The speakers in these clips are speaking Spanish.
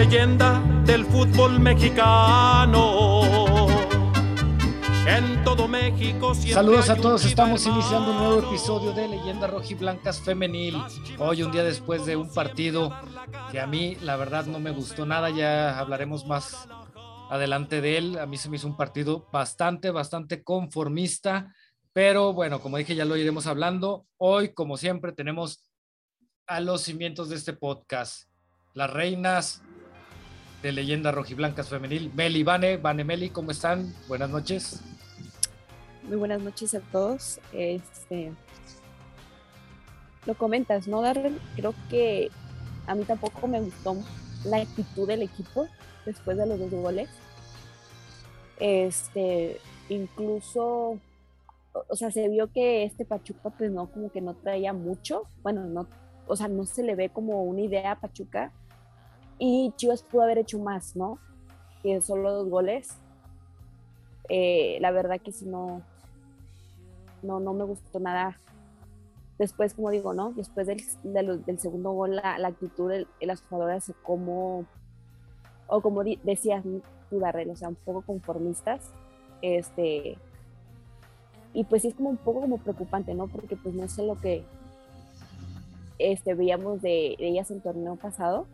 leyenda del fútbol mexicano. En todo México. Saludos a todos, estamos iniciando un nuevo episodio de Leyenda Rojiblancas Femenil. Hoy, un día después de un partido que a mí, la verdad, no me gustó nada. Ya hablaremos más adelante de él. A mí se me hizo un partido bastante, bastante conformista. Pero bueno, como dije, ya lo iremos hablando. Hoy, como siempre, tenemos a los cimientos de este podcast. Las reinas de leyenda rojiblancas femenil, Meli, Vane, Vane, Meli, ¿cómo están? Buenas noches. Muy buenas noches a todos. Este, lo comentas, ¿no, Darren? Creo que a mí tampoco me gustó la actitud del equipo después de los dos goles. Este, incluso, o sea, se vio que este Pachuca, pues no, como que no traía mucho. Bueno, no, o sea, no se le ve como una idea a Pachuca. Y Chivas pudo haber hecho más, ¿no? Que solo dos goles. Eh, la verdad que si no, no, no me gustó nada. Después, como digo, ¿no? Después del, del segundo gol, la, actitud de, las jugadoras como, o como decías tú, Darrell, o sea, un poco conformistas. Este, y pues sí es como un poco como preocupante, ¿no? Porque pues no sé lo que este, veíamos de, ellas en el torneo pasado,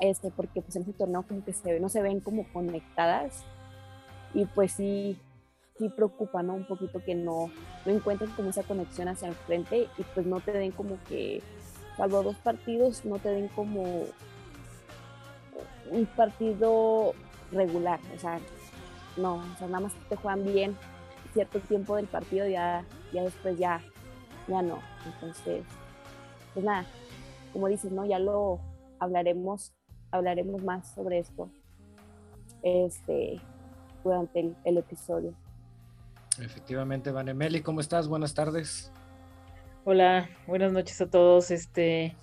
este, porque pues en ese torneo como que se, no se ven como conectadas y pues sí, sí preocupa, ¿no? Un poquito que no, no encuentren como esa conexión hacia el frente y pues no te den como que, salvo dos partidos, no te den como un partido regular, o sea, no, o sea, nada más te juegan bien cierto tiempo del partido, ya, ya después ya, ya no. Entonces, pues nada, como dices, ¿no? Ya lo hablaremos, hablaremos más sobre esto este, durante el, el episodio. Efectivamente, Vanemeli, ¿cómo estás? Buenas tardes. Hola, buenas noches a todos. Este,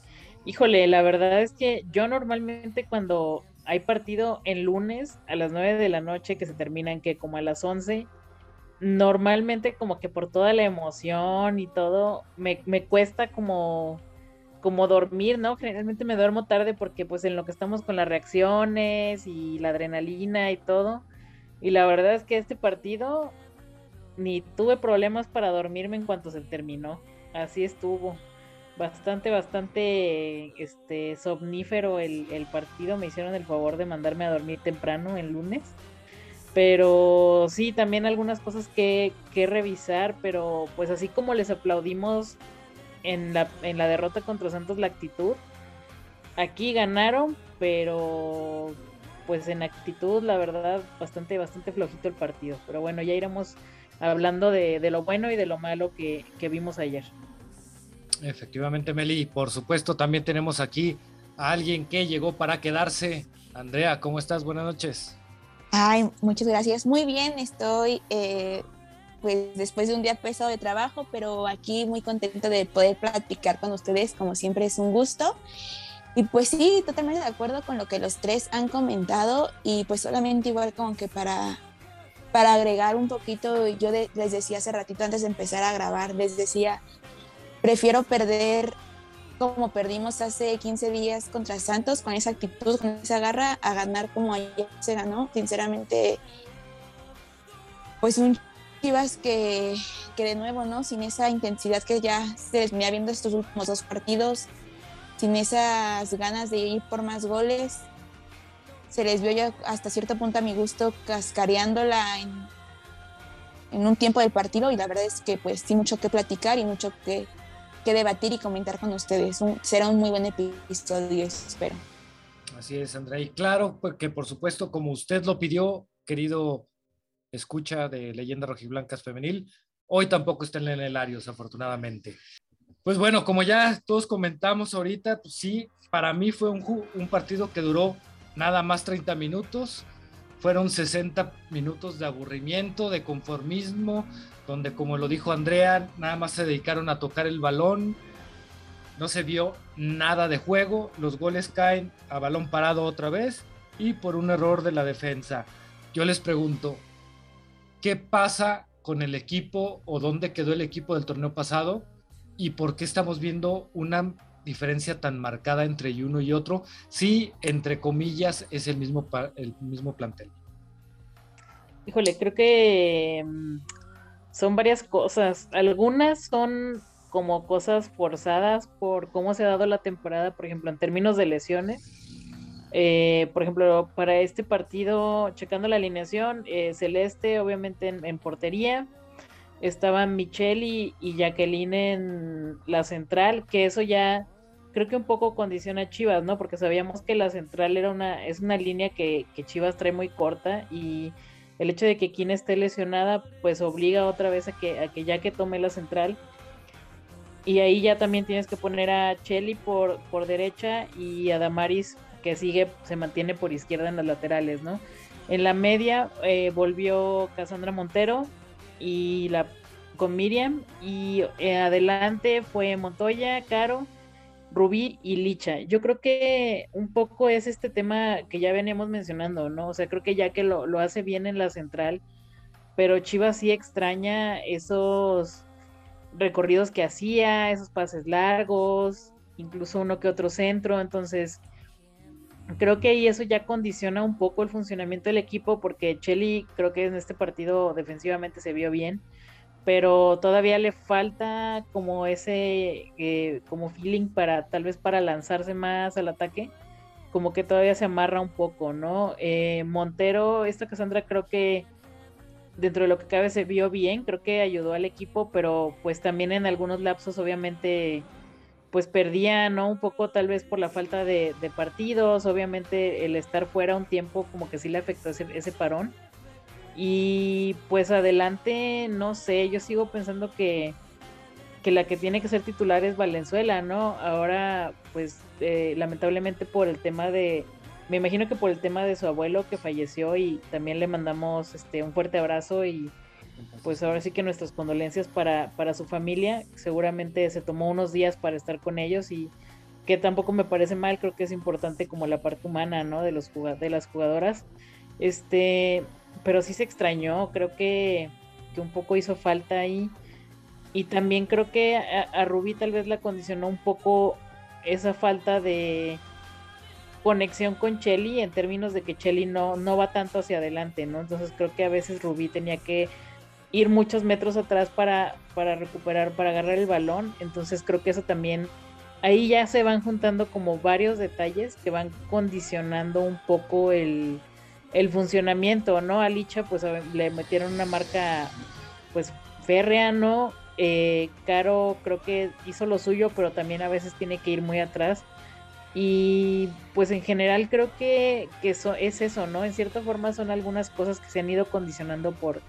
híjole, la verdad es que yo normalmente cuando hay partido en lunes a las 9 de la noche que se terminan que como a las 11, normalmente como que por toda la emoción y todo, me, me cuesta como como dormir, ¿no? Generalmente me duermo tarde porque pues en lo que estamos con las reacciones y la adrenalina y todo. Y la verdad es que este partido ni tuve problemas para dormirme en cuanto se terminó. Así estuvo. Bastante, bastante este, somnífero el, el partido. Me hicieron el favor de mandarme a dormir temprano el lunes. Pero sí, también algunas cosas que, que revisar. Pero pues así como les aplaudimos en la, en la derrota contra Santos la actitud. Aquí ganaron, pero pues en actitud, la verdad, bastante, bastante flojito el partido. Pero bueno, ya iremos hablando de, lo bueno y de lo malo que, vimos ayer. Efectivamente, Meli. Por supuesto, también tenemos aquí a alguien que llegó para quedarse. Andrea, ¿cómo estás? Buenas noches. Ay, muchas gracias. Muy bien, estoy eh, pues después de un día pesado de trabajo, pero aquí muy contento de poder platicar con ustedes, como siempre es un gusto. Y pues sí, totalmente de acuerdo con lo que los tres han comentado y pues solamente igual como que para para agregar un poquito, yo les decía hace ratito antes de empezar a grabar, les decía, prefiero perder como perdimos hace 15 días contra Santos, con esa actitud, con esa garra, a ganar como ayer se ganó. Sinceramente, pues un Chivas que, que de nuevo, ¿no? Sin esa intensidad que ya se les venía viendo estos últimos dos partidos, sin esas ganas de ir por más goles, se les vio ya hasta cierto punto a mi gusto cascareándola en, en un tiempo del partido y la verdad es que pues sí mucho que platicar y mucho que, que debatir y comentar con ustedes. será un muy buen episodio, espero. Así es, Andrea. Y claro, pues, que por supuesto, como usted lo pidió, querido escucha de Leyenda Rojiblancas Femenil, hoy tampoco está en el Arios, afortunadamente. Pues bueno, como ya todos comentamos ahorita, pues sí, para mí fue un, un partido que duró nada más 30 minutos. Fueron 60 minutos de aburrimiento, de conformismo, donde como lo dijo Andrea, nada más se dedicaron a tocar el balón, no se vio nada de juego, los goles caen a balón parado otra vez y por un error de la defensa. Yo les pregunto, ¿qué pasa con el equipo o dónde quedó el equipo del torneo pasado y por qué estamos viendo una diferencia tan marcada entre uno y otro. Sí, entre comillas, es el mismo, el mismo plantel. Híjole, creo que mm, son varias cosas. Algunas son como cosas forzadas por cómo se ha dado la temporada, por ejemplo, en términos de lesiones. Eh, por ejemplo, para este partido, checando la alineación, eh, Celeste obviamente en, portería, estaban Michelle y, Jacqueline en la central, que eso ya creo que un poco condiciona a Chivas, ¿no? Porque sabíamos que la central era una, es una línea que, Chivas trae muy corta y el hecho de que quien esté lesionada, pues obliga otra vez a que, a que ya que tome la central. Y ahí ya también tienes que poner a Chelly por, por derecha y a Damaris que sigue, se mantiene por izquierda en las laterales, ¿no? En la media eh, volvió Cassandra Montero y la con Miriam y eh, adelante fue Montoya, Caro, Rubí y Licha. Yo creo que un poco es este tema que ya veníamos mencionando, ¿no? O sea, creo que ya que lo, lo hace bien en la central, pero Chivas sí extraña esos recorridos que hacía, esos pases largos, incluso uno que otro centro, entonces creo que ahí eso ya condiciona un poco el funcionamiento del equipo porque Chelly creo que en este partido defensivamente se vio bien, pero todavía le falta como ese eh, como feeling para tal vez para lanzarse más al ataque, como que todavía se amarra un poco, ¿no? Eh, Montero, esta Cassandra creo que dentro de lo que cabe se vio bien, creo que ayudó al equipo, pero pues también en algunos lapsos obviamente pues perdía, ¿no? Un poco tal vez por la falta de, partidos, obviamente el estar fuera un tiempo como que sí le afectó ese, parón. Y pues adelante, no sé, yo sigo pensando que, que, la que tiene que ser titular es Valenzuela, ¿no? Ahora, pues eh, lamentablemente por el tema de, me imagino que por el tema de su abuelo que falleció y también le mandamos este, un fuerte abrazo y pues ahora sí que nuestras condolencias para, para su familia. Seguramente se tomó unos días para estar con ellos y que tampoco me parece mal, creo que es importante como la parte humana, ¿no? De, los, de las jugadoras. Este, pero sí se extrañó, creo que, que un poco hizo falta ahí. Y también creo que a, Rubí tal vez la condicionó un poco esa falta de conexión con Chelly en términos de que Chelly no, no va tanto hacia adelante, ¿no? Entonces creo que a veces Rubí tenía que ir muchos metros atrás para, para recuperar, para agarrar el balón. Entonces creo que eso también, ahí ya se van juntando como varios detalles que van condicionando un poco el, el funcionamiento, ¿no? A Licha pues le metieron una marca pues férrea, ¿no? Eh, Caro creo que hizo lo suyo, pero también a veces tiene que ir muy atrás. Y pues en general creo que, que eso, es eso, ¿no? En cierta forma son algunas cosas que se han ido condicionando por,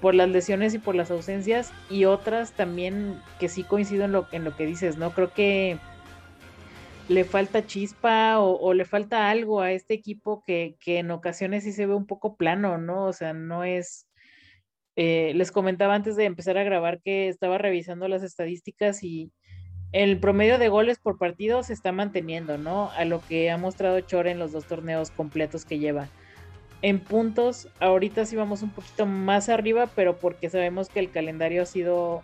por las lesiones y por las ausencias y otras también que sí coincido en lo, en lo que dices, ¿no? Creo que le falta chispa o, le falta algo a este equipo que, en ocasiones sí se ve un poco plano, ¿no? O sea, no es... Eh, les comentaba antes de empezar a grabar que estaba revisando las estadísticas y el promedio de goles por partido se está manteniendo, ¿no? A lo que ha mostrado Chore en los dos torneos completos que lleva en puntos, ahorita sí vamos un poquito más arriba, pero porque sabemos que el calendario ha sido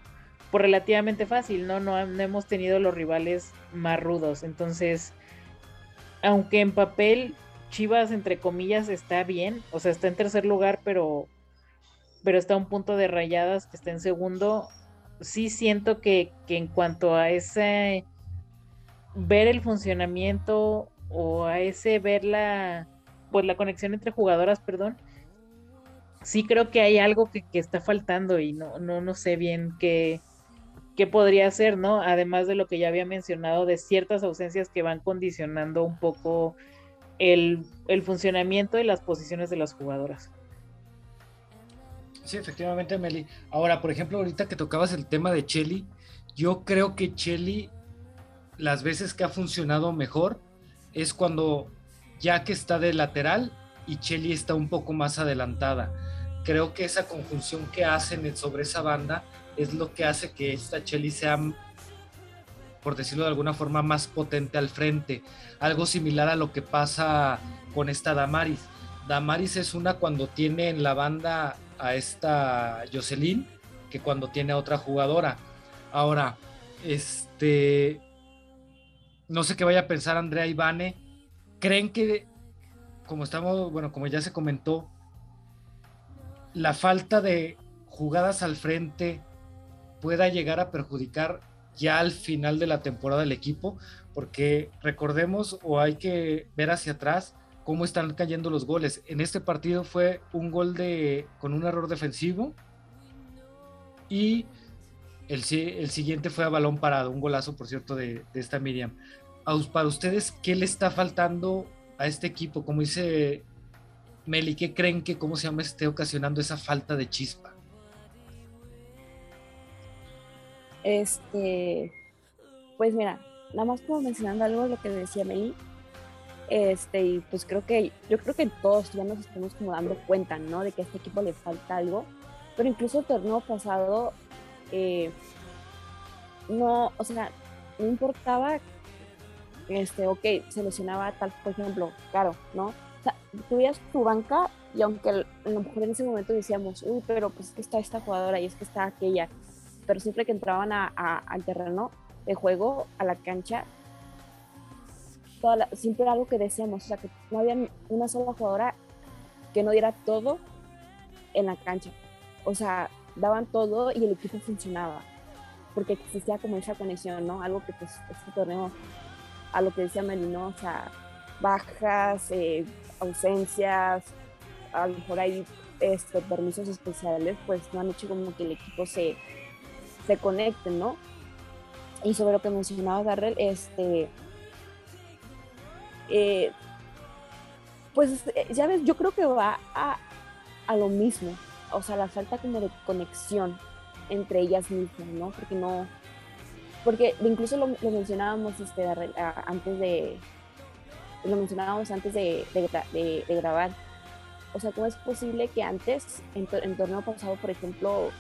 por relativamente fácil, ¿no? No, hemos tenido los rivales más rudos. Entonces, aunque en papel Chivas, entre comillas, está bien, o sea, está en tercer lugar, pero, pero está a un punto de rayadas que está en segundo, sí siento que, que en cuanto a ese ver el funcionamiento o a ese ver la pues la conexión entre jugadoras, perdón, sí creo que hay algo que, está faltando y no, no, no sé bien qué, qué podría ser, ¿no? Además de lo que ya había mencionado de ciertas ausencias que van condicionando un poco el, funcionamiento y las posiciones de las jugadoras. Sí, efectivamente, Meli. Ahora, por ejemplo, ahorita que tocabas el tema de Chelly, yo creo que Chelly, las veces que ha funcionado mejor, es cuando ya que está de lateral y Chelly está un poco más adelantada. Creo que esa conjunción que hacen sobre esa banda es lo que hace que esta Chelly sea, por decirlo de alguna forma, más potente al frente. Algo similar a lo que pasa con esta Damaris. Damaris es una cuando tiene en la banda a esta Jocelyn que cuando tiene a otra jugadora. Ahora, este, no sé qué vaya a pensar Andrea y Vane. ¿Creen que, como estamos, bueno, como ya se comentó, la falta de jugadas al frente pueda llegar a perjudicar ya al final de la temporada del equipo? Porque recordemos o hay que ver hacia atrás cómo están cayendo los goles. En este partido fue un gol de con un error defensivo y el, el siguiente fue a balón parado, un golazo, por cierto, de, de esta Miriam. Para ustedes, ¿qué le está faltando a este equipo? Como dice Meli, ¿qué creen que, cómo se llama, esté ocasionando esa falta de chispa? Este, pues mira, nada más como mencionando algo de lo que decía Meli, este, y pues creo que, yo creo que todos ya nos estamos como dando cuenta, ¿no? De que a este equipo le falta algo, pero incluso el torneo pasado, eh, no, o sea, no importaba, este, ok, se lesionaba tal, por ejemplo, claro, ¿no? O sea, tuvías tu banca y aunque a lo mejor en ese momento decíamos, uy, pero pues es que está esta jugadora y es que está aquella, pero siempre que entraban a, al terreno de juego, a la cancha, siempre era algo que decíamos, o sea, que no había una sola jugadora que no diera todo en la cancha. O sea, daban todo y el equipo funcionaba, porque existía como esa conexión, ¿no? Algo que pues este torneo, a lo que decía Melino, o sea, bajas, eh, ausencias, a lo mejor hay este, permisos especiales, pues no han hecho como que el equipo se, se conecte, ¿no? Y sobre lo que mencionaba Darrell, este, eh, pues ya ves, yo creo que va a, a, lo mismo, o sea, la falta como de conexión entre ellas mismas, ¿no? Porque no, porque incluso lo, mencionábamos este, antes de, lo mencionábamos antes de, grabar, o sea, ¿cómo es posible que antes, en, en torneo pasado, por ejemplo,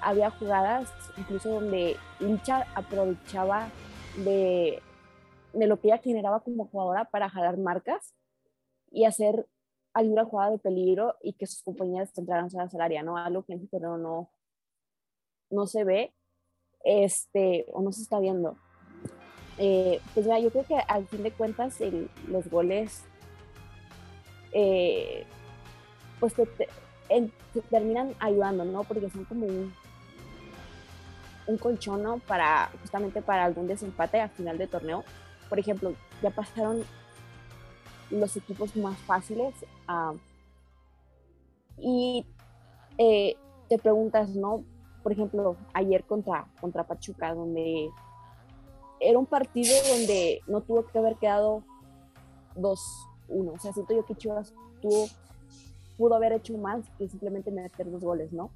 había jugadas incluso donde Licha aprovechaba de lo que ella generaba como jugadora para jalar marcas y hacer alguna jugada de peligro y que sus compañeras entraran al área, ¿no? Algo que en este no, no se ve este, o no se está viendo. Eh, pues ya, yo creo que al fin de cuentas los goles eh, pues te, terminan ayudando, ¿no? Porque son como un, un colchón, ¿no? Para, justamente para algún desempate al final de torneo por ejemplo, ya pasaron los equipos más fáciles y eh, te preguntas, ¿no? Por ejemplo, ayer contra, contra Pachuca, donde era un partido donde no tuvo que haber quedado 2-1. O sea, siento yo que Chivas pudo haber hecho más que simplemente meter dos goles, ¿no?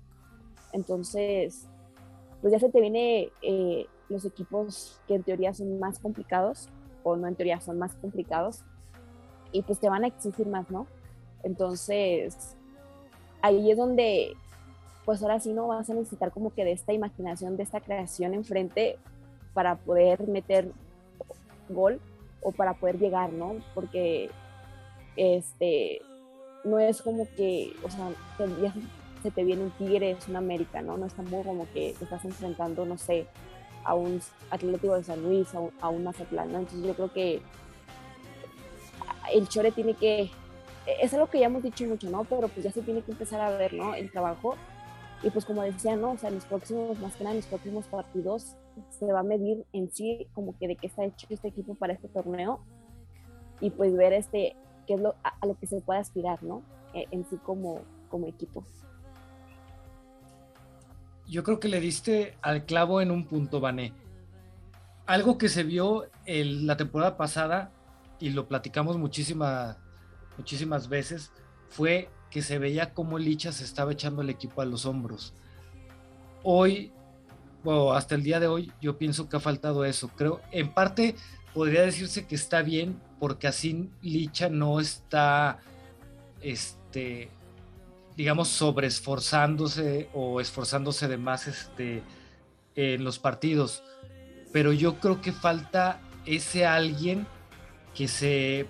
Entonces, pues ya se te viene eh, los equipos que en teoría son más complicados o no en teoría son más complicados y pues te van a exigir más, ¿no? Entonces, ahí es donde, pues ahora sí no vas a necesitar como que de esta imaginación, de esta creación enfrente para poder meter gol o para poder llegar, ¿no? Porque, este, no es como que, o sea, ya se te viene un Tigre, es un América, ¿no? No es tampoco como que te estás enfrentando, no sé, a un Atlético de San Luis, a un, a Mazatlán, Entonces yo creo que el Chore tiene que, es algo que ya hemos dicho mucho, ¿no? Pero pues ya se tiene que empezar a ver, ¿no? El trabajo. Y pues como decía, ¿no? O sea, los próximos, más que nada los próximos partidos, se va a medir en sí como que de qué está hecho este equipo para este torneo y pues ver este, qué es lo, a, lo que se puede aspirar, ¿no? E, en sí como, como equipo yo creo que le diste al clavo en un punto, Vané. Algo que se vio el, la temporada pasada, y lo platicamos muchísimas, muchísimas veces, fue que se veía como Licha se estaba echando el equipo a los hombros. Hoy, bueno, hasta el día de hoy, yo pienso que ha faltado eso. Creo, en parte, podría decirse que está bien, porque así Licha no está, este, digamos, sobreesforzándose o esforzándose de más este, en los partidos. Pero yo creo que falta ese alguien que se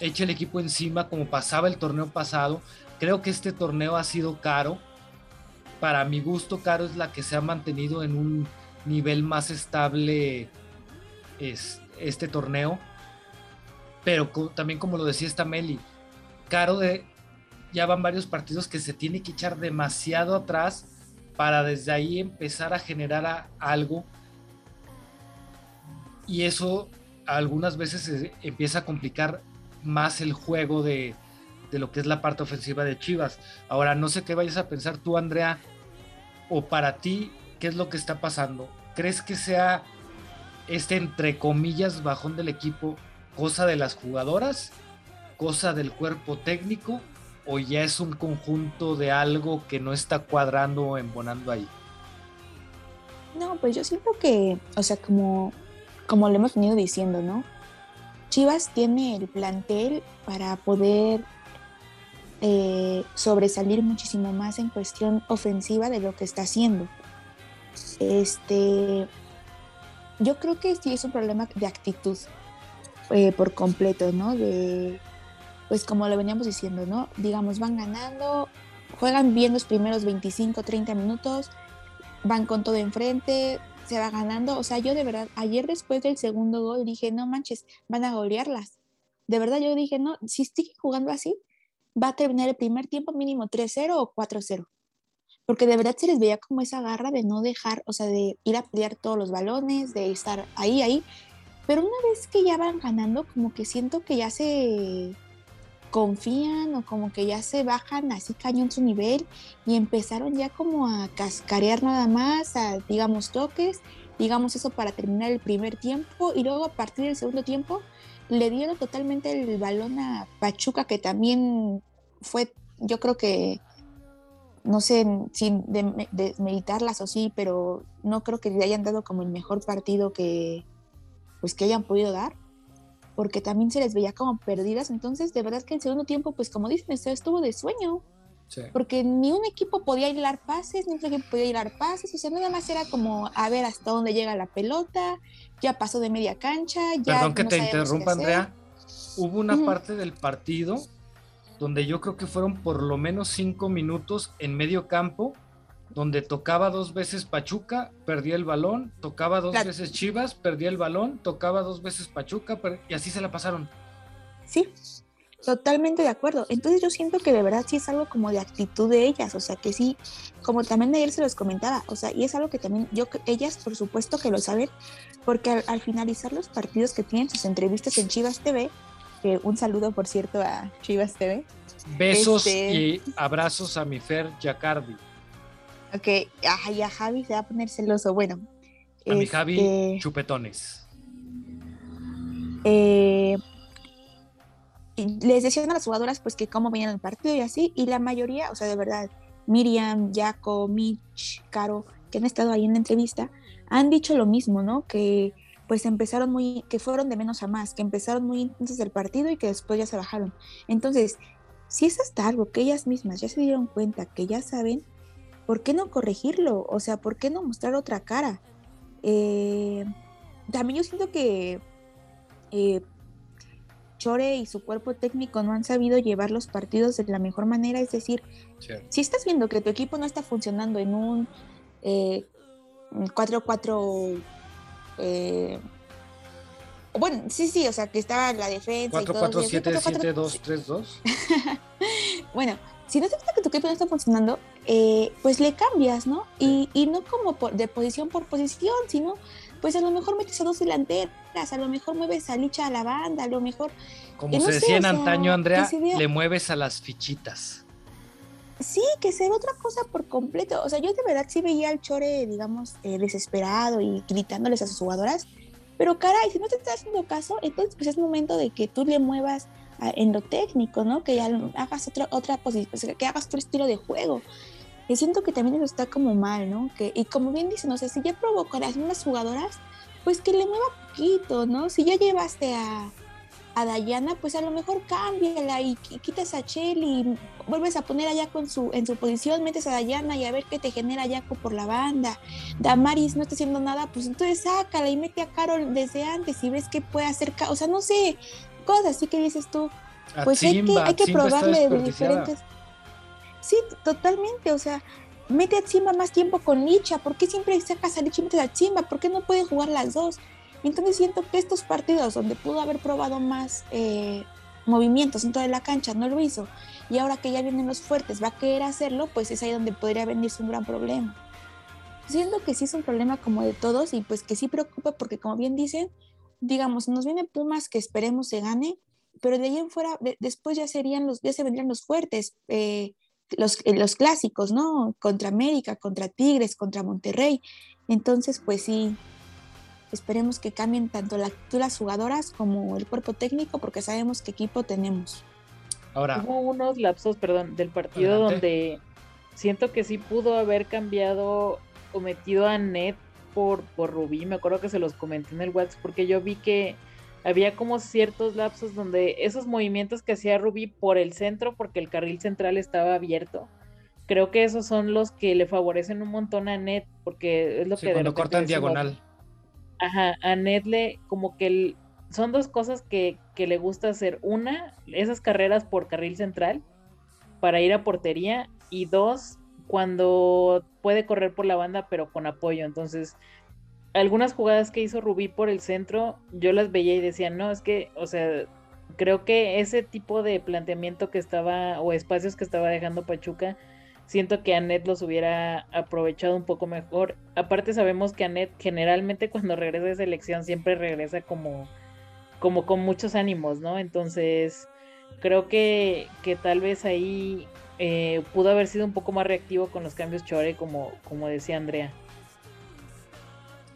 eche el equipo encima como pasaba el torneo pasado. Creo que este torneo ha sido caro. Para mi gusto, caro es la que se ha mantenido en un nivel más estable este torneo, pero también como lo decía esta Meli, Caro de, ya van varios partidos que se tiene que echar demasiado atrás para desde ahí empezar a generar algo y eso algunas veces empieza a complicar más el juego de, de lo que es la parte ofensiva de Chivas. Ahora, no sé qué vayas a pensar tú, Andrea, o para ti, ¿qué es lo que está pasando? ¿Crees que sea este, entre comillas, bajón del equipo, cosa de las jugadoras, cosa del cuerpo técnico, o ya es un conjunto de algo que no está cuadrando o embonando ahí? No, pues yo siento que, o sea, como, como lo hemos venido diciendo, ¿no? Chivas tiene el plantel para poder eh, sobresalir muchísimo más en cuestión ofensiva de lo que está haciendo. Este, yo creo que sí es un problema de actitud eh, por completo, ¿no? De, pues como lo veníamos diciendo, ¿no? Digamos, van ganando, juegan bien los primeros 25, 30 minutos, van con todo enfrente, se va ganando. O sea, yo de verdad, ayer después del segundo gol dije, no manches, van a golearlas. De verdad yo dije, no, si sigue jugando así, va a terminar el primer tiempo mínimo 3-0 o 4-0. Porque de verdad se les veía como esa garra de no dejar, o sea, de ir a pelear todos los balones, de estar ahí, ahí. Pero una vez que ya van ganando, como que siento que ya se confían o como que ya se bajan así cañón su nivel y empezaron ya como a cascarear nada más, a digamos toques, digamos eso para terminar el primer tiempo y luego a partir del segundo tiempo le dieron totalmente el balón a Pachuca, que también fue, yo creo que, no sé, sin desmeditarlas o sí, pero no creo que le hayan dado como el mejor partido que, pues, que hayan podido dar, porque también se les veía como perdidas. Entonces, de verdad que el segundo tiempo, pues, como dicen, estuvo de sueño. Porque ni un equipo podía hilar pases, ni otro equipo podía hilar pases, o sea, nada más era como a ver hasta dónde llega la pelota, ya pasó de media cancha. Ya Perdón que te interrumpa, Andrea. Hubo una parte del partido donde yo creo que fueron por lo menos cinco minutos en medio campo, donde tocaba dos veces Pachuca, perdía el balón, tocaba dos veces Chivas, perdía el balón, tocaba dos veces Pachuca, y así se la pasaron. Sí, Totalmente de acuerdo. Entonces yo siento que de verdad sí es algo como de actitud de ellas, o sea que sí, como también ayer se los comentaba, o sea, y es algo que también yo, ellas por supuesto que lo saben, porque al, finalizar los partidos que tienen sus entrevistas en Chivas TV, un saludo por cierto a Chivas TV. Besos este, y abrazos a mi Fer Jacardi. Ok, y a Javi se va a poner celoso, bueno. A mi Javi este, chupetones. Eh, les decían a las jugadoras pues que cómo venían el partido y así, y la mayoría, o sea, de verdad, Miriam, Jaco, Mitch, Caro, que han estado ahí en la entrevista, han dicho lo mismo, ¿no? Que pues empezaron muy, que fueron de menos a más, que empezaron muy intensos del partido y que después ya se bajaron. Entonces, si es hasta algo que ellas mismas ya se dieron cuenta, que ya saben, ¿por qué no corregirlo? O sea, ¿por qué no mostrar otra cara? Eh, también yo siento que eh, Chore y su cuerpo técnico no han sabido llevar los partidos de la mejor manera. Es decir, si estás viendo que tu equipo no está funcionando en un 4-4, eh, eh, bueno, sí, sí, o sea, que estaba la defensa. 4-4-7-7-2-3-2. bueno, si no te gusta que tu equipo no está funcionando, eh, pues le cambias, ¿no? Y, y no como de posición por posición, sino pues a lo mejor metes a dos delanteras, a lo mejor mueves a Licha a la banda, a lo mejor... Como se decía en antaño, Andrea, le mueves a las fichitas. Sí, que se ve otra cosa por completo. O sea, yo de verdad sí veía al Chore, digamos, eh, desesperado y gritándoles a sus jugadoras. Pero caray, si no te estás haciendo caso, entonces pues es momento de que tú le muevas en lo técnico, ¿no? Que ya hagas otra, otra posición, que hagas tu estilo de juego. Y siento que también eso está como mal, ¿no? Que, y como bien dicen, o sea, si ya provocó a las mismas jugadoras, pues que le mueva poquito, ¿no? Si ya llevaste a, a Dayana, pues a lo mejor cámbiala y, quitas a Cheli y vuelves a poner a con su, en su posición, metes a Dayana y a ver qué te genera Yaco por la banda. Damaris no está haciendo nada, pues entonces sácala y mete a Carol desde antes y ves qué puede hacer. O sea, no sé, cosas así que dices tú. Pues hay que, hay que probarle de diferentes Sí, totalmente, o sea, mete a Simba más tiempo con Licha, ¿por qué siempre sacas a Licha y metes a Simba? ¿Por qué no pueden jugar las dos? Entonces siento que estos partidos donde pudo haber probado más eh, movimientos dentro de la cancha, no lo hizo. Y ahora que ya vienen los fuertes, va a querer hacerlo, pues es ahí donde podría venirse un gran problema. Siento que sí es un problema como de todos y pues que sí preocupa porque como bien dicen, digamos, nos viene Pumas que esperemos se gane, pero de ahí en fuera, después ya serían los, ya se vendrían los fuertes, eh, los, eh, los clásicos, ¿no? Contra América, contra Tigres, contra Monterrey. Entonces, pues sí, esperemos que cambien tanto la, las jugadoras como el cuerpo técnico, porque sabemos qué equipo tenemos. Ahora. Hubo unos lapsos, perdón, del partido donde siento que sí pudo haber cambiado o metido a Net por, por Rubí. Me acuerdo que se los comenté en el WhatsApp porque yo vi que había como ciertos lapsos donde esos movimientos que hacía Rubí por el centro, porque el carril central estaba abierto, creo que esos son los que le favorecen un montón a Net, porque es lo que... Cuando cortan diagonal. Ajá, a Net le como que son dos cosas que, que le gusta hacer. Una, esas carreras por carril central para ir a portería y dos, cuando puede correr por la banda pero con apoyo. Entonces, algunas jugadas que hizo Rubí por el centro, yo las veía y decía, no, es que, o sea, creo que ese tipo de planteamiento que estaba, o espacios que estaba dejando Pachuca, siento que Anet los hubiera aprovechado un poco mejor. Aparte sabemos que Anet generalmente cuando regresa de selección siempre regresa como, como con muchos ánimos, ¿no? Entonces, creo que, que tal vez ahí eh, pudo haber sido un poco más reactivo con los cambios Chore, como, como decía Andrea.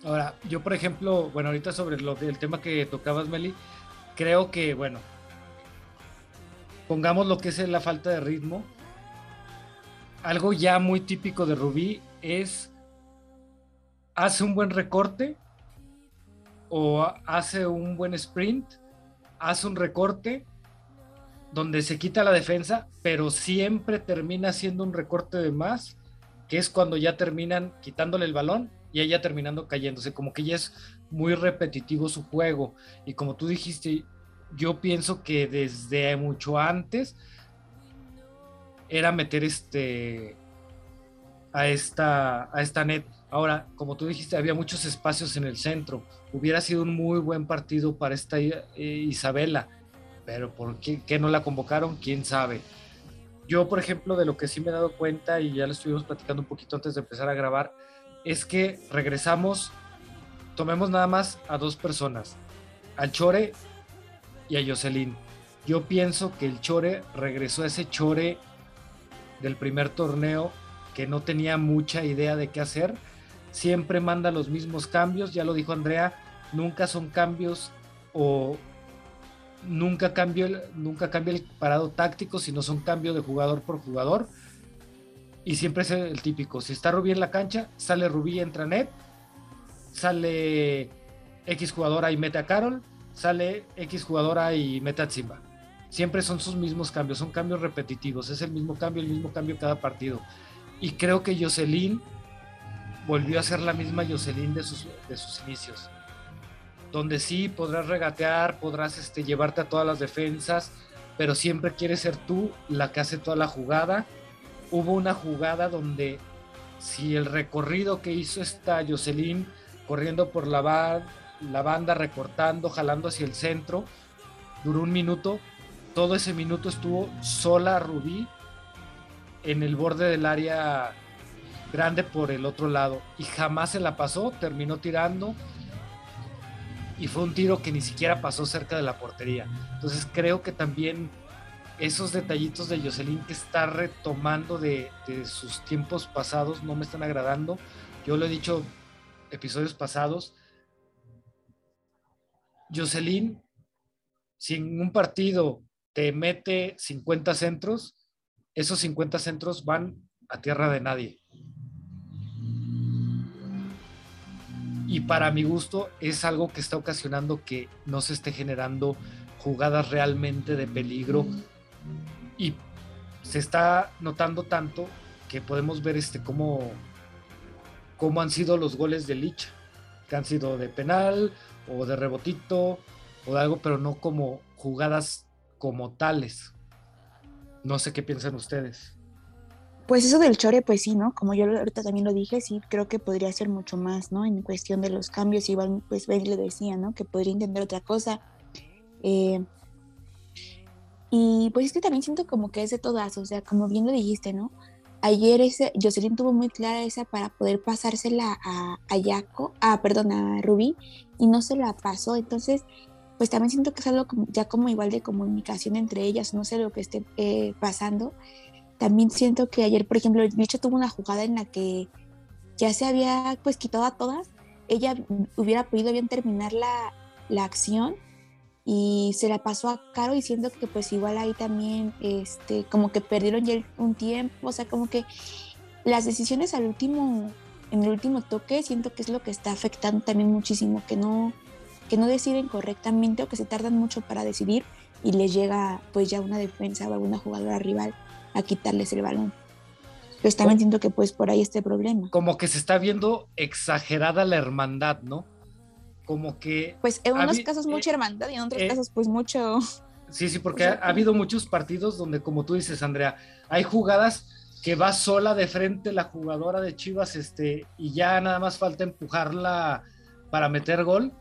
Ahora, yo por ejemplo, bueno, ahorita sobre lo, el tema que tocabas, Meli, creo que, bueno, pongamos lo que es la falta de ritmo. Algo ya muy típico de Rubí es, hace un buen recorte o hace un buen sprint, hace un recorte donde se quita la defensa, pero siempre termina siendo un recorte de más, que es cuando ya terminan quitándole el balón y ella terminando cayéndose, como que ya es muy repetitivo su juego. Y como tú dijiste, yo pienso que desde mucho antes era meter este a esta, a esta net. Ahora, como tú dijiste, había muchos espacios en el centro. Hubiera sido un muy buen partido para esta eh, Isabela, pero ¿por qué, qué, no la convocaron? ¿Quién sabe? Yo, por ejemplo, de lo que sí me he dado cuenta, y ya lo estuvimos platicando un poquito antes de empezar a grabar, es que regresamos, tomemos nada más a dos personas, al Chore y a Jocelyn. Yo pienso que el Chore regresó a ese Chore del primer torneo que no tenía mucha idea de qué hacer. Siempre manda los mismos cambios, ya lo dijo Andrea, nunca son cambios o nunca cambia, nunca cambia el parado táctico, sino son cambios de jugador por jugador y siempre es el típico. Si está Rubí en la cancha, sale Rubí, entra Net, sale X jugadora y mete a Carol, sale X jugadora y mete a Zimba. Siempre son sus mismos cambios, son cambios repetitivos, es el mismo cambio, el mismo cambio cada partido. Y creo que Jocelyn volvió a ser la misma Jocelyn de sus, de sus inicios. Donde sí podrás regatear, podrás este, llevarte a todas las defensas, pero siempre quieres ser tú la que hace toda la jugada hubo una jugada donde si el recorrido que hizo esta Jocelyn corriendo por la, la banda, recortando, jalando hacia el centro, duró un minuto, todo ese minuto estuvo sola Rubí en el borde del área grande por el otro lado y jamás se la pasó, terminó tirando y fue un tiro que ni siquiera pasó cerca de la portería. Entonces creo que también esos detallitos de Jocelyn que está retomando de, sus tiempos pasados no me están agradando. Yo lo he dicho episodios pasados. Jocelyn, si en un partido te mete 50 centros, esos 50 centros van a tierra de nadie. Y para mi gusto es algo que está ocasionando que no se esté generando jugadas realmente de peligro y se está notando tanto que podemos ver este cómo, cómo han sido los goles de Licha, que han sido de penal o de rebotito o de algo, pero no como jugadas como tales. No sé qué piensan ustedes. Pues eso del chore, pues sí, ¿no? Como yo ahorita también lo dije, sí, creo que podría ser mucho más, ¿no? En cuestión de los cambios, igual pues Ben le decía, ¿no? Que podría entender otra cosa. Eh, y pues es que también siento como que es de todas, o sea, como bien lo dijiste, ¿no? Ayer ese, Jocelyn tuvo muy clara esa para poder pasársela a, a Yaco, ah, perdón, a Rubí, y no se la pasó. Entonces, pues también siento que es algo ya como igual de comunicación entre ellas, no sé lo que esté eh, pasando también siento que ayer, por ejemplo, Bicho tuvo una jugada en la que ya se había pues quitado a todas, ella hubiera podido bien terminar la, la acción y se la pasó a Caro diciendo que pues igual ahí también este como que perdieron ya un tiempo, o sea, como que las decisiones al último en el último toque siento que es lo que está afectando también muchísimo que no que no deciden correctamente o que se tardan mucho para decidir y les llega pues ya una defensa o alguna jugadora rival a quitarles el balón. Pero también siento que pues por ahí este problema. Como que se está viendo exagerada la hermandad, ¿no? Como que... Pues en unos casos mucha eh, hermandad y en otros eh, casos pues mucho... Sí, sí, porque ha, habido muchos partidos donde, como tú dices, Andrea, hay jugadas que va sola de frente la jugadora de Chivas este, y ya nada más falta empujarla para meter gol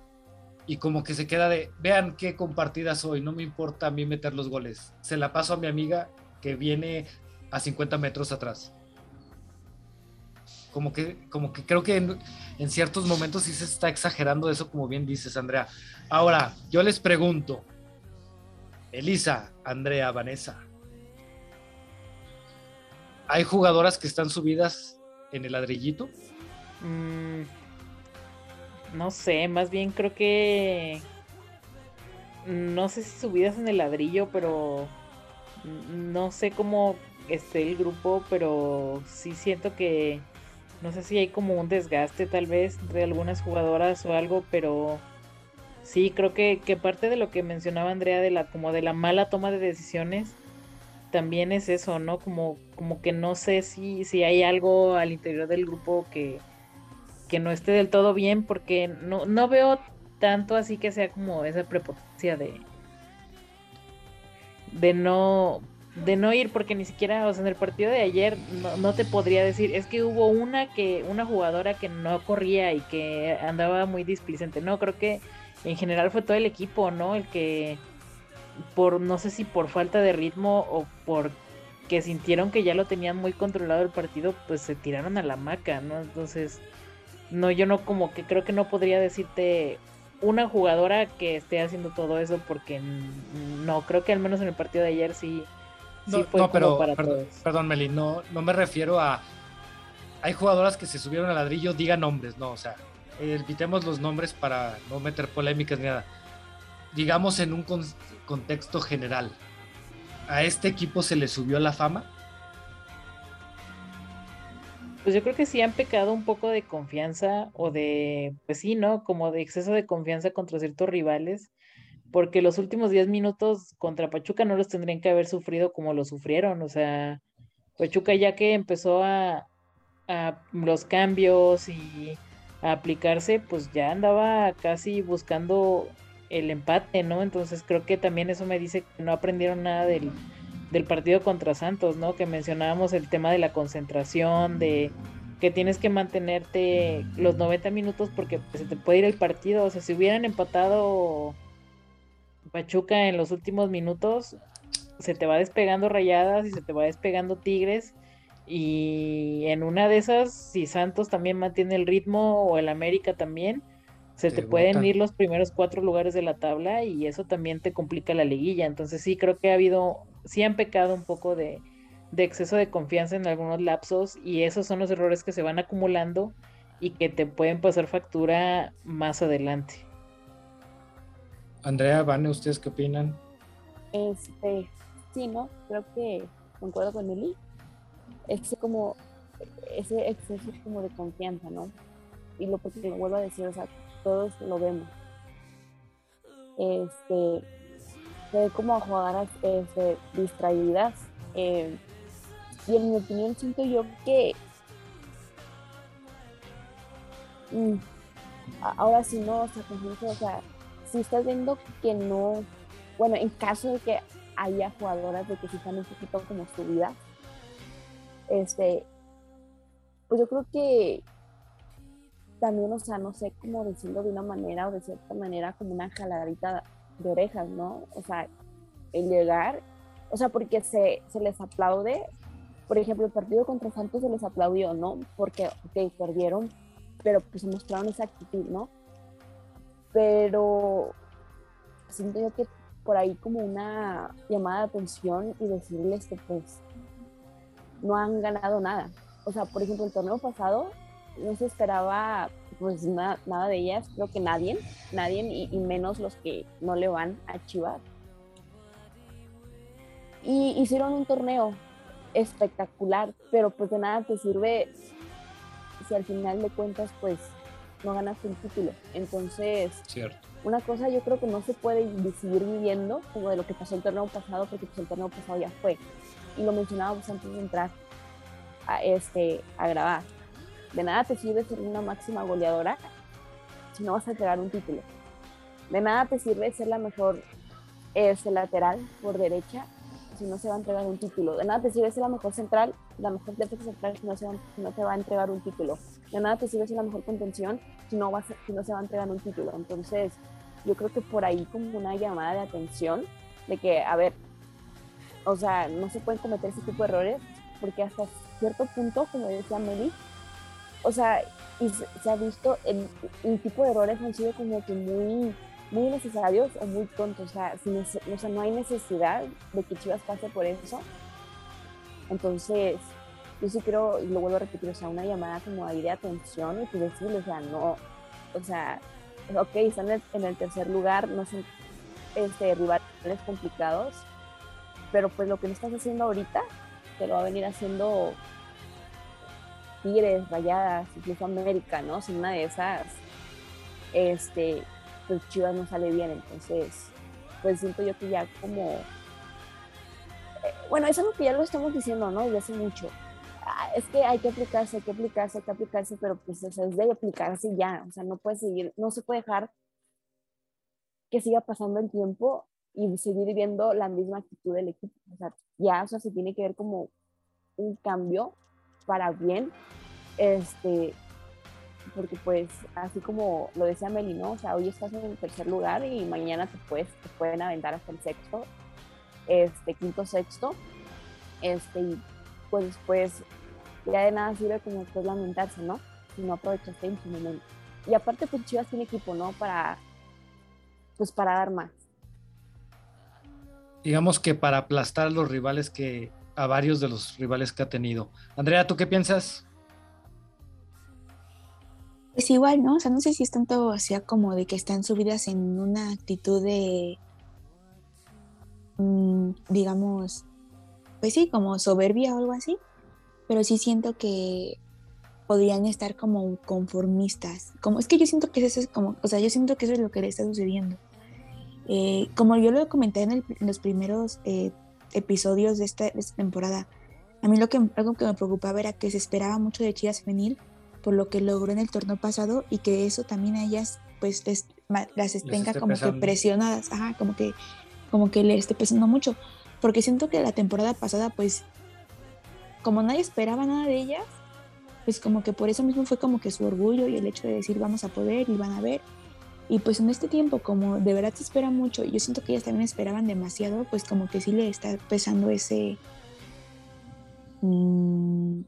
y como que se queda de, vean qué compartida soy, no me importa a mí meter los goles, se la paso a mi amiga que viene a 50 metros atrás. Como que, como que creo que en, ciertos momentos sí se está exagerando eso, como bien dices, Andrea. Ahora, yo les pregunto, Elisa, Andrea, Vanessa, ¿hay jugadoras que están subidas en el ladrillito? Mm, no sé, más bien creo que no sé si subidas en el ladrillo, pero no sé cómo esté el grupo, pero sí siento que no sé si hay como un desgaste tal vez de algunas jugadoras o algo, pero sí creo que, que parte de lo que mencionaba Andrea de la como de la mala toma de decisiones también es eso, ¿no? Como, como que no sé si, si hay algo al interior del grupo que, que no esté del todo bien, porque no, no veo tanto así que sea como esa prepotencia de, de no de no ir porque ni siquiera o sea, en el partido de ayer no, te podría decir es que hubo una que una jugadora que no corría y que andaba muy displicente. No creo que en general fue todo el equipo no el que por no sé si por falta de ritmo o por que sintieron que ya lo tenían muy controlado el partido pues se tiraron a la maca no entonces no yo no como que creo que no podría decirte una jugadora que esté haciendo todo eso porque no creo que al menos en el partido de ayer sí, no, fue pero para perdón, perdón, Meli, no, no me refiero a hay jugadoras que se subieron al ladrillo, diga nombres, no, o sea, evitemos los nombres para no meter polémicas ni nada. Digamos en un contexto general, ¿a este equipo se le subió la fama? Pues yo creo que sí han pecado un poco de confianza o de, pues sí, ¿no? Como de exceso de confianza contra ciertos rivales, porque los últimos 10 minutos contra Pachuca no los tendrían que haber sufrido como lo sufrieron, o sea, Pachuca ya que empezó a, los cambios y a aplicarse, pues ya andaba casi buscando el empate, ¿no? Entonces creo que también eso me dice que no aprendieron nada del del partido contra Santos, ¿no? Que mencionábamos el tema de la concentración, de que tienes que mantenerte los 90 minutos porque se te puede ir el partido. O sea, si hubieran empatado Pachuca en los últimos minutos, se te va despegando rayadas y se te va despegando Tigres. Y en una de esas, si Santos también mantiene el ritmo o el América también, se te, pueden ir los primeros cuatro lugares de la tabla y eso también te complica la liguilla. Entonces sí creo que ha habido, sí han pecado un poco de, exceso de confianza en algunos lapsos y esos son los errores que se van acumulando y que te pueden pasar factura más adelante. Andrea, Vane, ¿ustedes qué opinan? Este, sí, ¿no? Creo que concuerdo con Eli. Es como ese exceso como de confianza, ¿no? Y lo porque lo vuelvo a decir, o sea, todos lo vemos. Este, se ve como jugadoras este, distraídas. Eh, y en mi opinión siento yo que mm, ahora sí no, o sea, o sea, si estás viendo que no, bueno, en caso de que haya jugadoras de que sí están un poquito como subidas, este, pues yo creo que también, o sea, no sé cómo decirlo de una manera o de cierta manera, como una jaladita de orejas, ¿no? O sea, el llegar, o sea, porque se, se les aplaude, por ejemplo, el partido contra Santos se les aplaudió, ¿no? Porque, ok, perdieron, pero pues mostraron esa actitud, ¿no? Pero siento yo que por ahí como una llamada de atención y decirles que pues no han ganado nada. O sea, por ejemplo, el torneo pasado no se esperaba pues nada de ellas, creo que nadie, nadie y, menos los que no le van a Chivas. Y hicieron un torneo espectacular, pero pues de nada te sirve si al final de cuentas pues no ganaste un título. Entonces, Cierto. una cosa yo creo que no se puede seguir viviendo como de lo que pasó el torneo pasado, porque pues el torneo pasado ya fue. Y lo mencionábamos antes de entrar a, este, a grabar. De nada te sirve ser una máxima goleadora si no vas a entregar un título. De nada te sirve ser la mejor este, lateral por derecha si no se va a entregar un título. De nada te sirve ser la mejor central, la mejor defensa central si no, se va, si no te va a entregar un título. De nada te sirve ser la mejor contención si no, vas, si no se va a entregar un título. Entonces, yo creo que por ahí como una llamada de atención de que, a ver, o sea, no se pueden cometer ese tipo de errores porque hasta cierto punto, como decía Meli, o sea, y se, ha visto el, el, tipo de errores han sido como que muy, muy necesarios o muy tontos. O sea, o sea, no hay necesidad de que Chivas pase por eso. Entonces, yo sí creo, y lo vuelvo a repetir, o sea, una llamada como ahí de atención y pues decirle, o sea, no, o sea, ok, están en el, tercer lugar, no son este, rivales complicados, pero pues lo que no estás haciendo ahorita, te lo va a venir haciendo Tigres, Rayadas, incluso América, ¿no? Si una de esas, este, pues Chivas no sale bien, entonces, pues siento yo que ya como, eh, bueno, es lo que ya lo estamos diciendo, ¿no? Desde hace mucho. Ah, es que hay que aplicarse, hay que aplicarse, hay que aplicarse, pero pues o sea, es de aplicarse ya, o sea, no puede seguir, no se puede dejar que siga pasando el tiempo y seguir viendo la misma actitud del equipo. O sea, ya, o sea, se tiene que ver como un cambio para bien, este, porque pues así como lo decía Meli, ¿no? O sea, hoy estás en el tercer lugar y mañana te, puedes, te pueden aventar hasta el sexto, este, quinto, sexto, este, y pues después ya de nada sirve como después lamentarse, ¿no? Si no aprovechaste en su momento. Y aparte, pues Chivas tiene equipo, ¿no? Para, pues para dar más. Digamos que para aplastar a los rivales que, a varios de los rivales que ha tenido. Andrea, ¿tú qué piensas? Pues igual, ¿no? O sea, no sé si es tanto hacia como de que están subidas en una actitud de, mm, digamos, pues sí, como soberbia o algo así, pero sí siento que podrían estar como conformistas. Como, es que yo siento que eso es como, o sea, yo siento que eso es lo que le está sucediendo. Eh, como yo lo comenté en, los primeros eh, episodios de esta, temporada. A mí lo que, algo que me preocupaba era que se esperaba mucho de Chivas Femenil por lo que logró en el torneo pasado y que eso también a ellas pues las tenga como que presionadas, ajá, como que, como que le esté pesando mucho. Porque siento que la temporada pasada pues como nadie esperaba nada de ellas, pues como que por eso mismo fue como que su orgullo y el hecho de decir vamos a poder y van a ver y pues en este tiempo, como de verdad se espera mucho, yo siento que ellas también esperaban demasiado, pues como que sí le está pesando ese... Mm,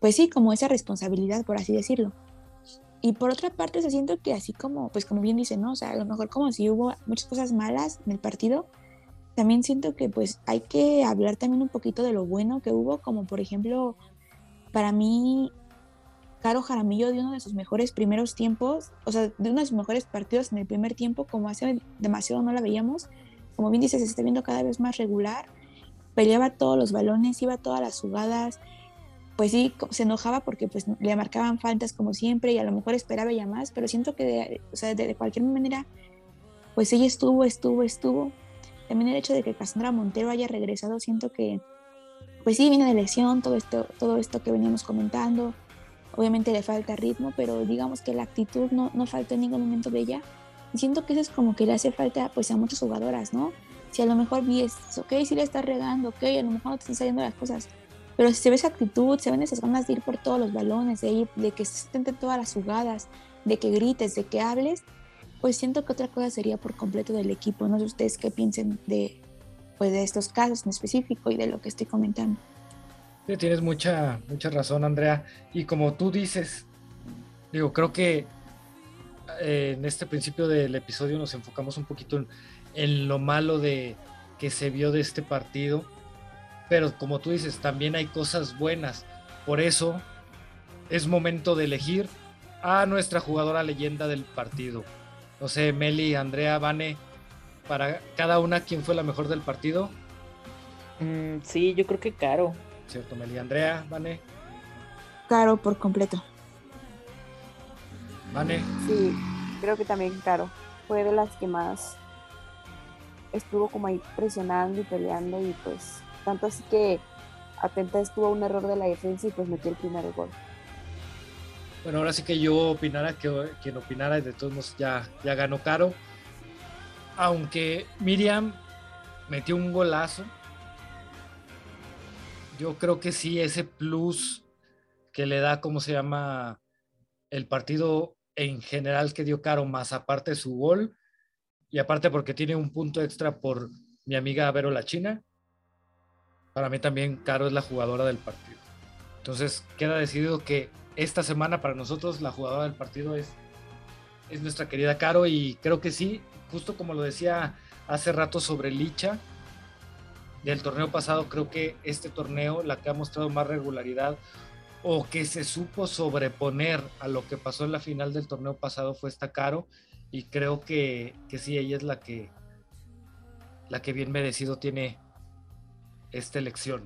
pues sí, como esa responsabilidad, por así decirlo. Y por otra parte, se siento que así como, pues como bien dice, ¿no? O sea, a lo mejor como si hubo muchas cosas malas en el partido, también siento que pues hay que hablar también un poquito de lo bueno que hubo, como por ejemplo, para mí Caro Jaramillo de uno de sus mejores primeros tiempos, o sea, de uno de sus mejores partidos en el primer tiempo, como hace demasiado no la veíamos. Como bien dices, se está viendo cada vez más regular. Peleaba todos los balones, iba todas las jugadas. Pues sí, se enojaba porque pues le marcaban faltas como siempre y a lo mejor esperaba ya más, pero siento que de, o sea, de, cualquier manera, pues ella estuvo, estuvo, estuvo. También el hecho de que Cassandra Montero haya regresado, siento que, pues sí, viene de lesión, todo esto, todo esto que veníamos comentando Obviamente le falta ritmo, pero digamos que la actitud no, no falta en ningún momento de ella. Y siento que eso es como que le hace falta pues a muchas jugadoras, ¿no? Si a lo mejor vies, ok, si le estás regando, ok, a lo mejor no te están saliendo las cosas, pero si se ve esa actitud, se ven esas ganas de ir por todos los balones, de, ir, de que se intenten todas las jugadas, de que grites, de que hables, pues siento que otra cosa sería por completo del equipo. No sé ustedes qué piensen de, pues, de estos casos en específico y de lo que estoy comentando. Tienes mucha, mucha razón, Andrea. Y como tú dices, digo, creo que eh, en este principio del episodio nos enfocamos un poquito en, en lo malo de que se vio de este partido. Pero como tú dices, también hay cosas buenas. Por eso es momento de elegir a nuestra jugadora leyenda del partido. No sé, Meli, Andrea, Vane, para cada una, ¿quién fue la mejor del partido? Mm, sí, yo creo que Caro. Cierto, Meli, Andrea, Vane. Caro por completo. Vane. Sí, creo que también Caro. Fue de las que más estuvo como ahí presionando y peleando y pues tanto así que atenta estuvo un error de la defensa y pues metió el primer gol. Bueno, ahora sí que yo opinara que quien opinara de todos modos ya, ya ganó caro. Aunque Miriam metió un golazo. Yo creo que sí, ese plus que le da, ¿cómo se llama? El partido en general que dio Caro, más aparte su gol, y aparte porque tiene un punto extra por mi amiga Vero La China, para mí también Caro es la jugadora del partido. Entonces queda decidido que esta semana para nosotros la jugadora del partido es, es nuestra querida Caro y creo que sí, justo como lo decía hace rato sobre Licha del torneo pasado, creo que este torneo, la que ha mostrado más regularidad o que se supo sobreponer a lo que pasó en la final del torneo pasado fue esta Caro y creo que, que sí, ella es la que la que bien merecido tiene esta elección.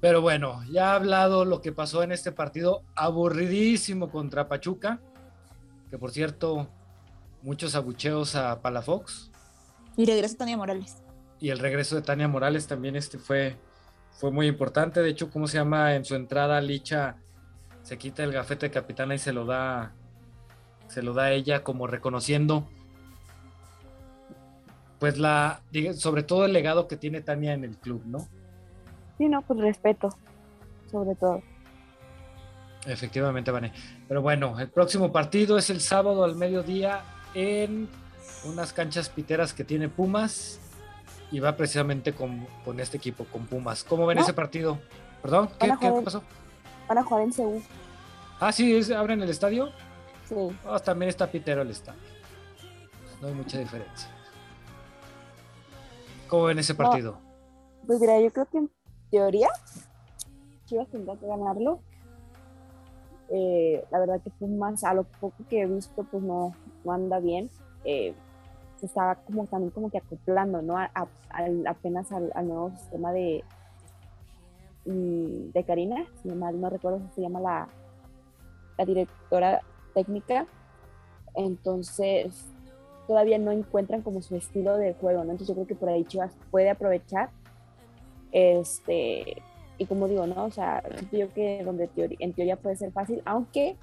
Pero bueno, ya ha hablado lo que pasó en este partido aburridísimo contra Pachuca, que por cierto, muchos abucheos a Palafox. Y regreso Tania Morales. Y el regreso de Tania Morales también este fue, fue muy importante. De hecho, ¿cómo se llama? En su entrada, Licha se quita el gafete de capitana y se lo da, se lo da a ella como reconociendo pues la, sobre todo el legado que tiene Tania en el club, ¿no? Sí, no, pues respeto, sobre todo. Efectivamente, Vane. Pero bueno, el próximo partido es el sábado al mediodía en unas canchas piteras que tiene Pumas y va precisamente con, con este equipo, con Pumas. ¿Cómo ven No. ese partido? ¿Perdón? ¿Qué, qué pasó? Van a jugar en Seúl. Ah, sí, es- abren el estadio. Sí. Ah, también está pitero el estadio. No hay mucha diferencia. ¿Cómo ven ese No. partido? Pues mira, yo creo que teoría Chivas tendrá que ganarlo. Eh, la verdad que Pumas, a lo poco que he visto, pues no, no anda bien. Eh, se estaba como también como que acoplando, ¿no? A- apenas al, nuevo sistema de, mm, de Karina, si mal no recuerdo se llama la, la directora técnica. Entonces, todavía no encuentran como su estilo de juego, ¿no? Entonces yo creo que por ahí Chivas puede aprovechar. Este, y como digo, ¿no? O sea, yo que donde teori- en teoría puede ser fácil, aunque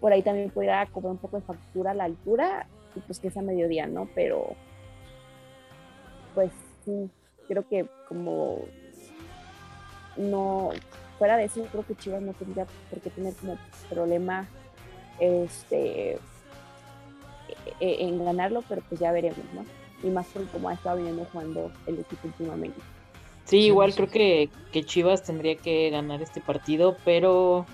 por ahí también pudiera cobrar un poco de factura a la altura y pues que sea mediodía, ¿no? Pero pues sí, creo que como no, fuera de eso, creo que Chivas no tendría por qué tener como problema este e- en ganarlo, pero pues ya veremos, ¿no? Y más por cómo ha estado viniendo jugando el equipo últimamente. Sí, igual creo que, que Chivas tendría que ganar este partido, pero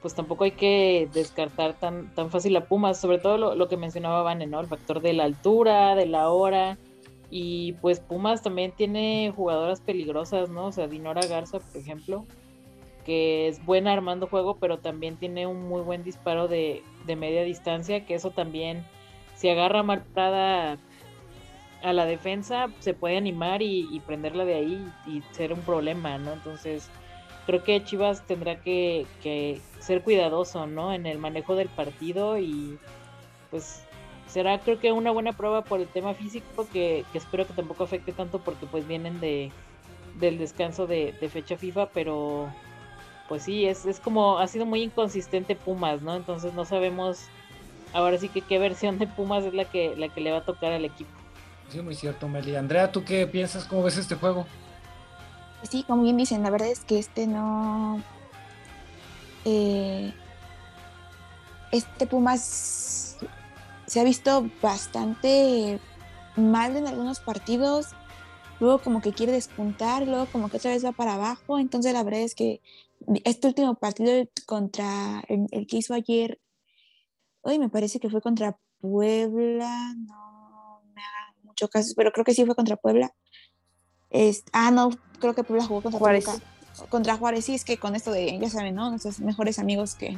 pues tampoco hay que descartar tan, tan fácil a Pumas, sobre todo lo, lo que mencionaba Vane, ¿no? El factor de la altura, de la hora, y pues Pumas también tiene jugadoras peligrosas, ¿no? O sea, Dinora Garza, por ejemplo, que es buena armando juego, pero también tiene un muy buen disparo de, de media distancia, que eso también, si agarra mal Prada a la defensa, se puede animar y, prenderla de ahí y ser un problema, ¿no? Entonces, creo que Chivas tendrá que, que ser cuidadoso, ¿no? En el manejo del partido y pues será creo que una buena prueba por el tema físico que, que espero que tampoco afecte tanto porque pues vienen de del descanso de, de fecha FIFA, pero pues sí, es, es como, ha sido muy inconsistente Pumas, ¿no? Entonces no sabemos ahora sí que qué versión de Pumas es la que, la que le va a tocar al equipo. Sí, muy cierto, Meli. Andrea, ¿tú qué piensas? ¿Cómo ves este juego? Sí, como bien dicen, la verdad es que este no. Eh, este Pumas se ha visto bastante mal en algunos partidos. Luego como que quiere despuntar, luego como que otra vez va para abajo. Entonces la verdad es que este último partido contra el, el que hizo ayer, hoy me parece que fue contra Puebla, no me haga mucho caso, pero creo que sí fue contra Puebla. Es, ah, no, creo que Puebla jugó contra Juárez. Toluca. Contra Juárez, sí, es que con esto de, ya saben, ¿no? Nuestros mejores amigos que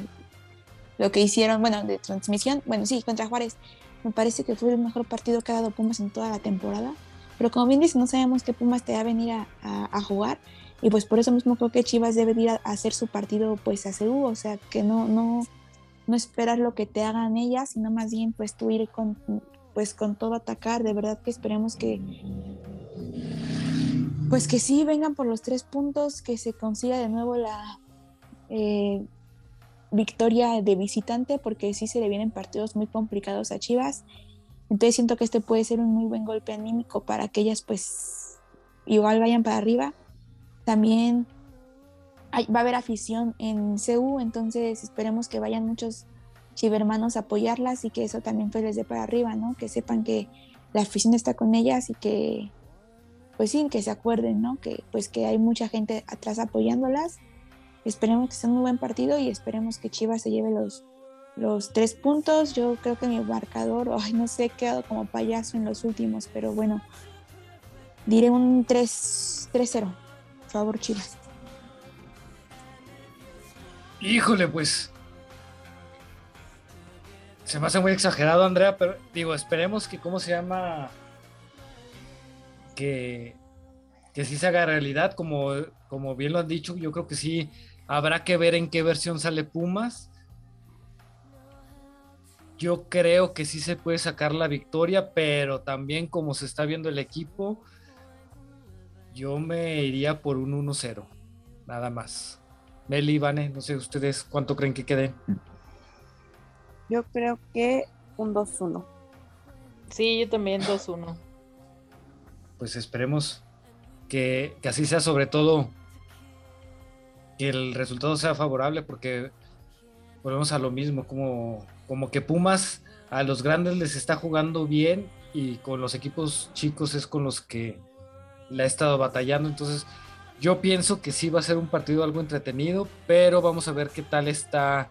lo que hicieron, bueno, de transmisión, bueno, sí, contra Juárez. Me parece que fue el mejor partido que ha dado Pumas en toda la temporada. Pero como bien dice, no sabemos qué Pumas te va a venir a, a- a jugar. Y pues por eso mismo creo que Chivas debe de ir a, a hacer su partido pues a CU. O sea, que no, no, no esperar lo que te hagan ellas, sino más bien pues tú ir con, pues con todo atacar. De verdad que esperemos que pues que sí vengan por los tres puntos, que se consiga de nuevo la eh, victoria de visitante, porque sí se le vienen partidos muy complicados a Chivas. Entonces siento que este puede ser un muy buen golpe anímico para que ellas pues igual vayan para arriba. También va a haber afición en CU, entonces esperemos que vayan muchos chivermanos a apoyarlas y que eso también pues les dé para arriba, ¿no? Que sepan que la afición está con ellas y que pues sí, que se acuerden, ¿no? Que pues que hay mucha gente atrás apoyándolas. Esperemos que sea un buen partido y esperemos que Chivas se lleve los, los tres puntos. Yo creo que mi marcador, ay, no sé, he quedado como payaso en los últimos, pero bueno, diré un 3 3-0. Por favor, Chivas. Híjole, pues. Se me hace muy exagerado, Andrea, pero digo, esperemos que, ¿cómo se llama? Que, que sí se haga realidad, como, como bien lo han dicho, yo creo que sí habrá que ver en qué versión sale Pumas. Yo creo que sí se puede sacar la victoria, pero también como se está viendo el equipo, yo me iría por un 1-0, nada más. Meli, Vane, no sé ustedes cuánto creen que quede. Yo creo que un 2-1. Sí, yo también 2-1. Pues esperemos que, que así sea, sobre todo que el resultado sea favorable, porque volvemos a lo mismo, como, como que Pumas a los grandes les está jugando bien y con los equipos chicos es con los que le ha estado batallando. Entonces, yo pienso que sí va a ser un partido algo entretenido, pero vamos a ver qué tal está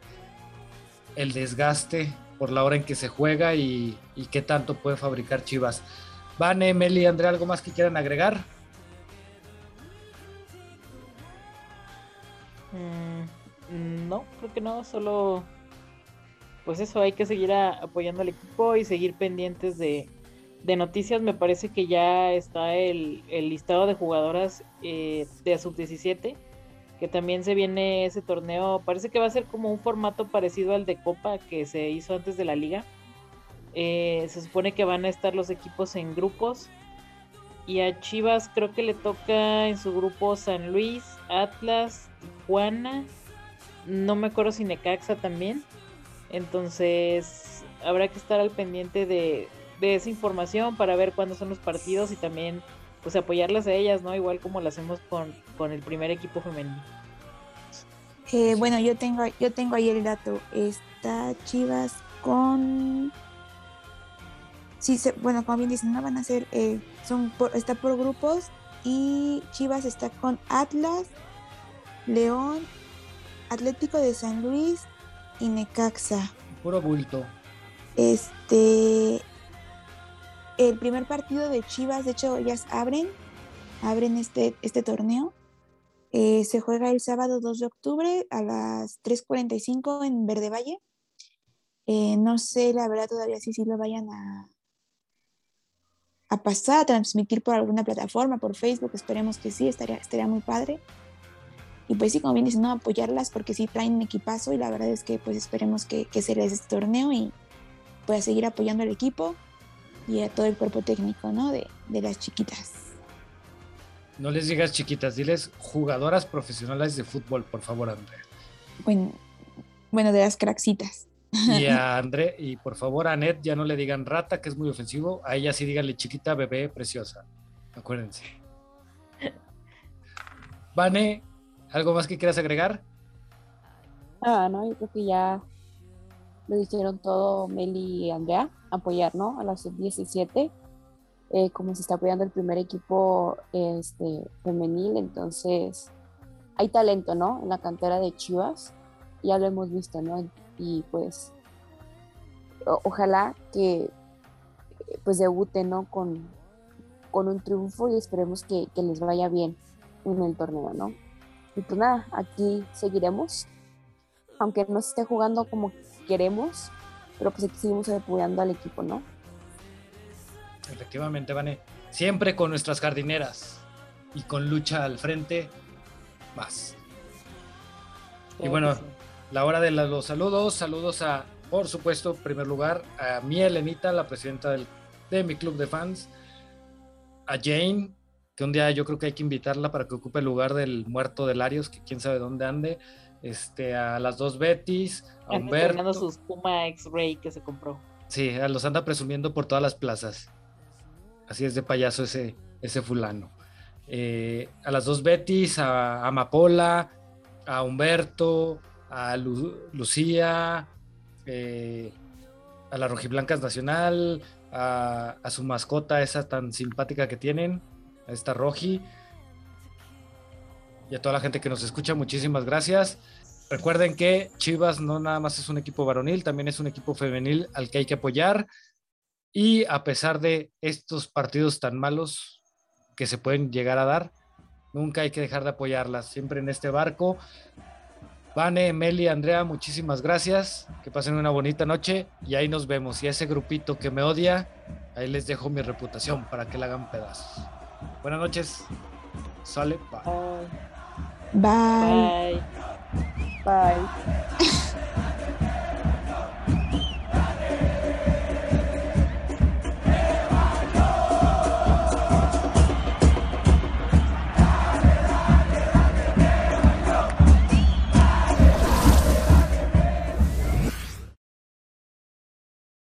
el desgaste por la hora en que se juega y, y qué tanto puede fabricar Chivas. Vane, Meli, Andrea, ¿algo más que quieran agregar? Mm, no, creo que no, solo pues eso, hay que seguir apoyando al equipo y seguir pendientes de, noticias. Me parece que ya está el, el listado de jugadoras eh, de sub-17, que también se viene ese torneo. Parece que va a ser como un formato parecido al de Copa que se hizo antes de la liga. Eh, se supone que van a estar los equipos en grupos. Y a Chivas creo que le toca en su grupo San Luis, Atlas, Tijuana. No me acuerdo si Necaxa también. Entonces habrá que estar al pendiente de, de esa información para ver cuándo son los partidos y también pues apoyarlas a ellas, ¿no? Igual como lo hacemos con, con el primer equipo femenino. Eh, bueno, yo tengo, yo tengo ahí el dato. Está Chivas con. Sí, se- bueno, como bien dicen, no van a ser. eh, son por- está por grupos. Y Chivas está con Atlas, León, Atlético de San Luis y Necaxa. Puro bulto. Este. El primer partido de Chivas, de hecho, ellas abren. Abren este, este torneo. Eh, se juega el sábado 2 de octubre a las 3.45 en Verde Valle. Eh, no sé, la verdad, todavía sí, sí lo vayan a, a pasar, a transmitir por alguna plataforma, por Facebook. Esperemos que sí, estaría, estaría muy padre. Y pues sí, como bien dicen, no apoyarlas porque sí traen un equipazo y la verdad es que pues esperemos que, que se les este torneo y pueda seguir apoyando al equipo y a todo el cuerpo técnico, ¿no? De, de las chiquitas. No les digas chiquitas, diles jugadoras profesionales de fútbol, por favor, Andrea. Bueno, bueno, de las craxitas. Y a André, y por favor a Anet ya no le digan rata, que es muy ofensivo. A ella sí díganle chiquita, bebé, preciosa. Acuérdense. Vane, ¿algo más que quieras agregar? Ah, no, yo creo que ya lo hicieron todo Meli y Andrea, apoyar. A la sub-17, eh, como se está apoyando el primer equipo este, femenil, entonces hay talento, ¿no? En la cantera de Chivas, ya lo hemos visto, ¿no? Y pues ojalá que pues debuten, ¿no? Con, con un triunfo y esperemos que, que les vaya bien en el torneo, ¿no? Y pues nada, aquí seguiremos aunque no se esté jugando como queremos, pero pues aquí seguimos apoyando al equipo, ¿no? Efectivamente, Vane. Siempre con nuestras jardineras y con lucha al frente, más. Y bueno, la hora de la- los saludos. Saludos a, por supuesto, en primer lugar, a mi Elenita, la presidenta del- de mi club de fans. A Jane, que un día yo creo que hay que invitarla para que ocupe el lugar del muerto de Larios, que quién sabe dónde ande. Este, a las dos Betis, a estrenando Humberto. sus Puma X-Ray que se compró. Sí, a los anda presumiendo por todas las plazas. Así es de payaso ese, ese fulano. Eh, a las dos Betis, a Amapola, a Humberto, a Lu- Lucía, eh, a las Rojiblancas Nacional, a, a su mascota, esa tan simpática que tienen, a esta Roji. Y a toda la gente que nos escucha, muchísimas gracias. Recuerden que Chivas no nada más es un equipo varonil, también es un equipo femenil al que hay que apoyar. Y a pesar de estos partidos tan malos que se pueden llegar a dar, nunca hay que dejar de apoyarlas. Siempre en este barco. Vane, Meli, Andrea, muchísimas gracias. Que pasen una bonita noche y ahí nos vemos. Y a ese grupito que me odia, ahí les dejo mi reputación para que la hagan pedazos. Buenas noches. Sale. bye. Bye. Bye. Bye. 拜。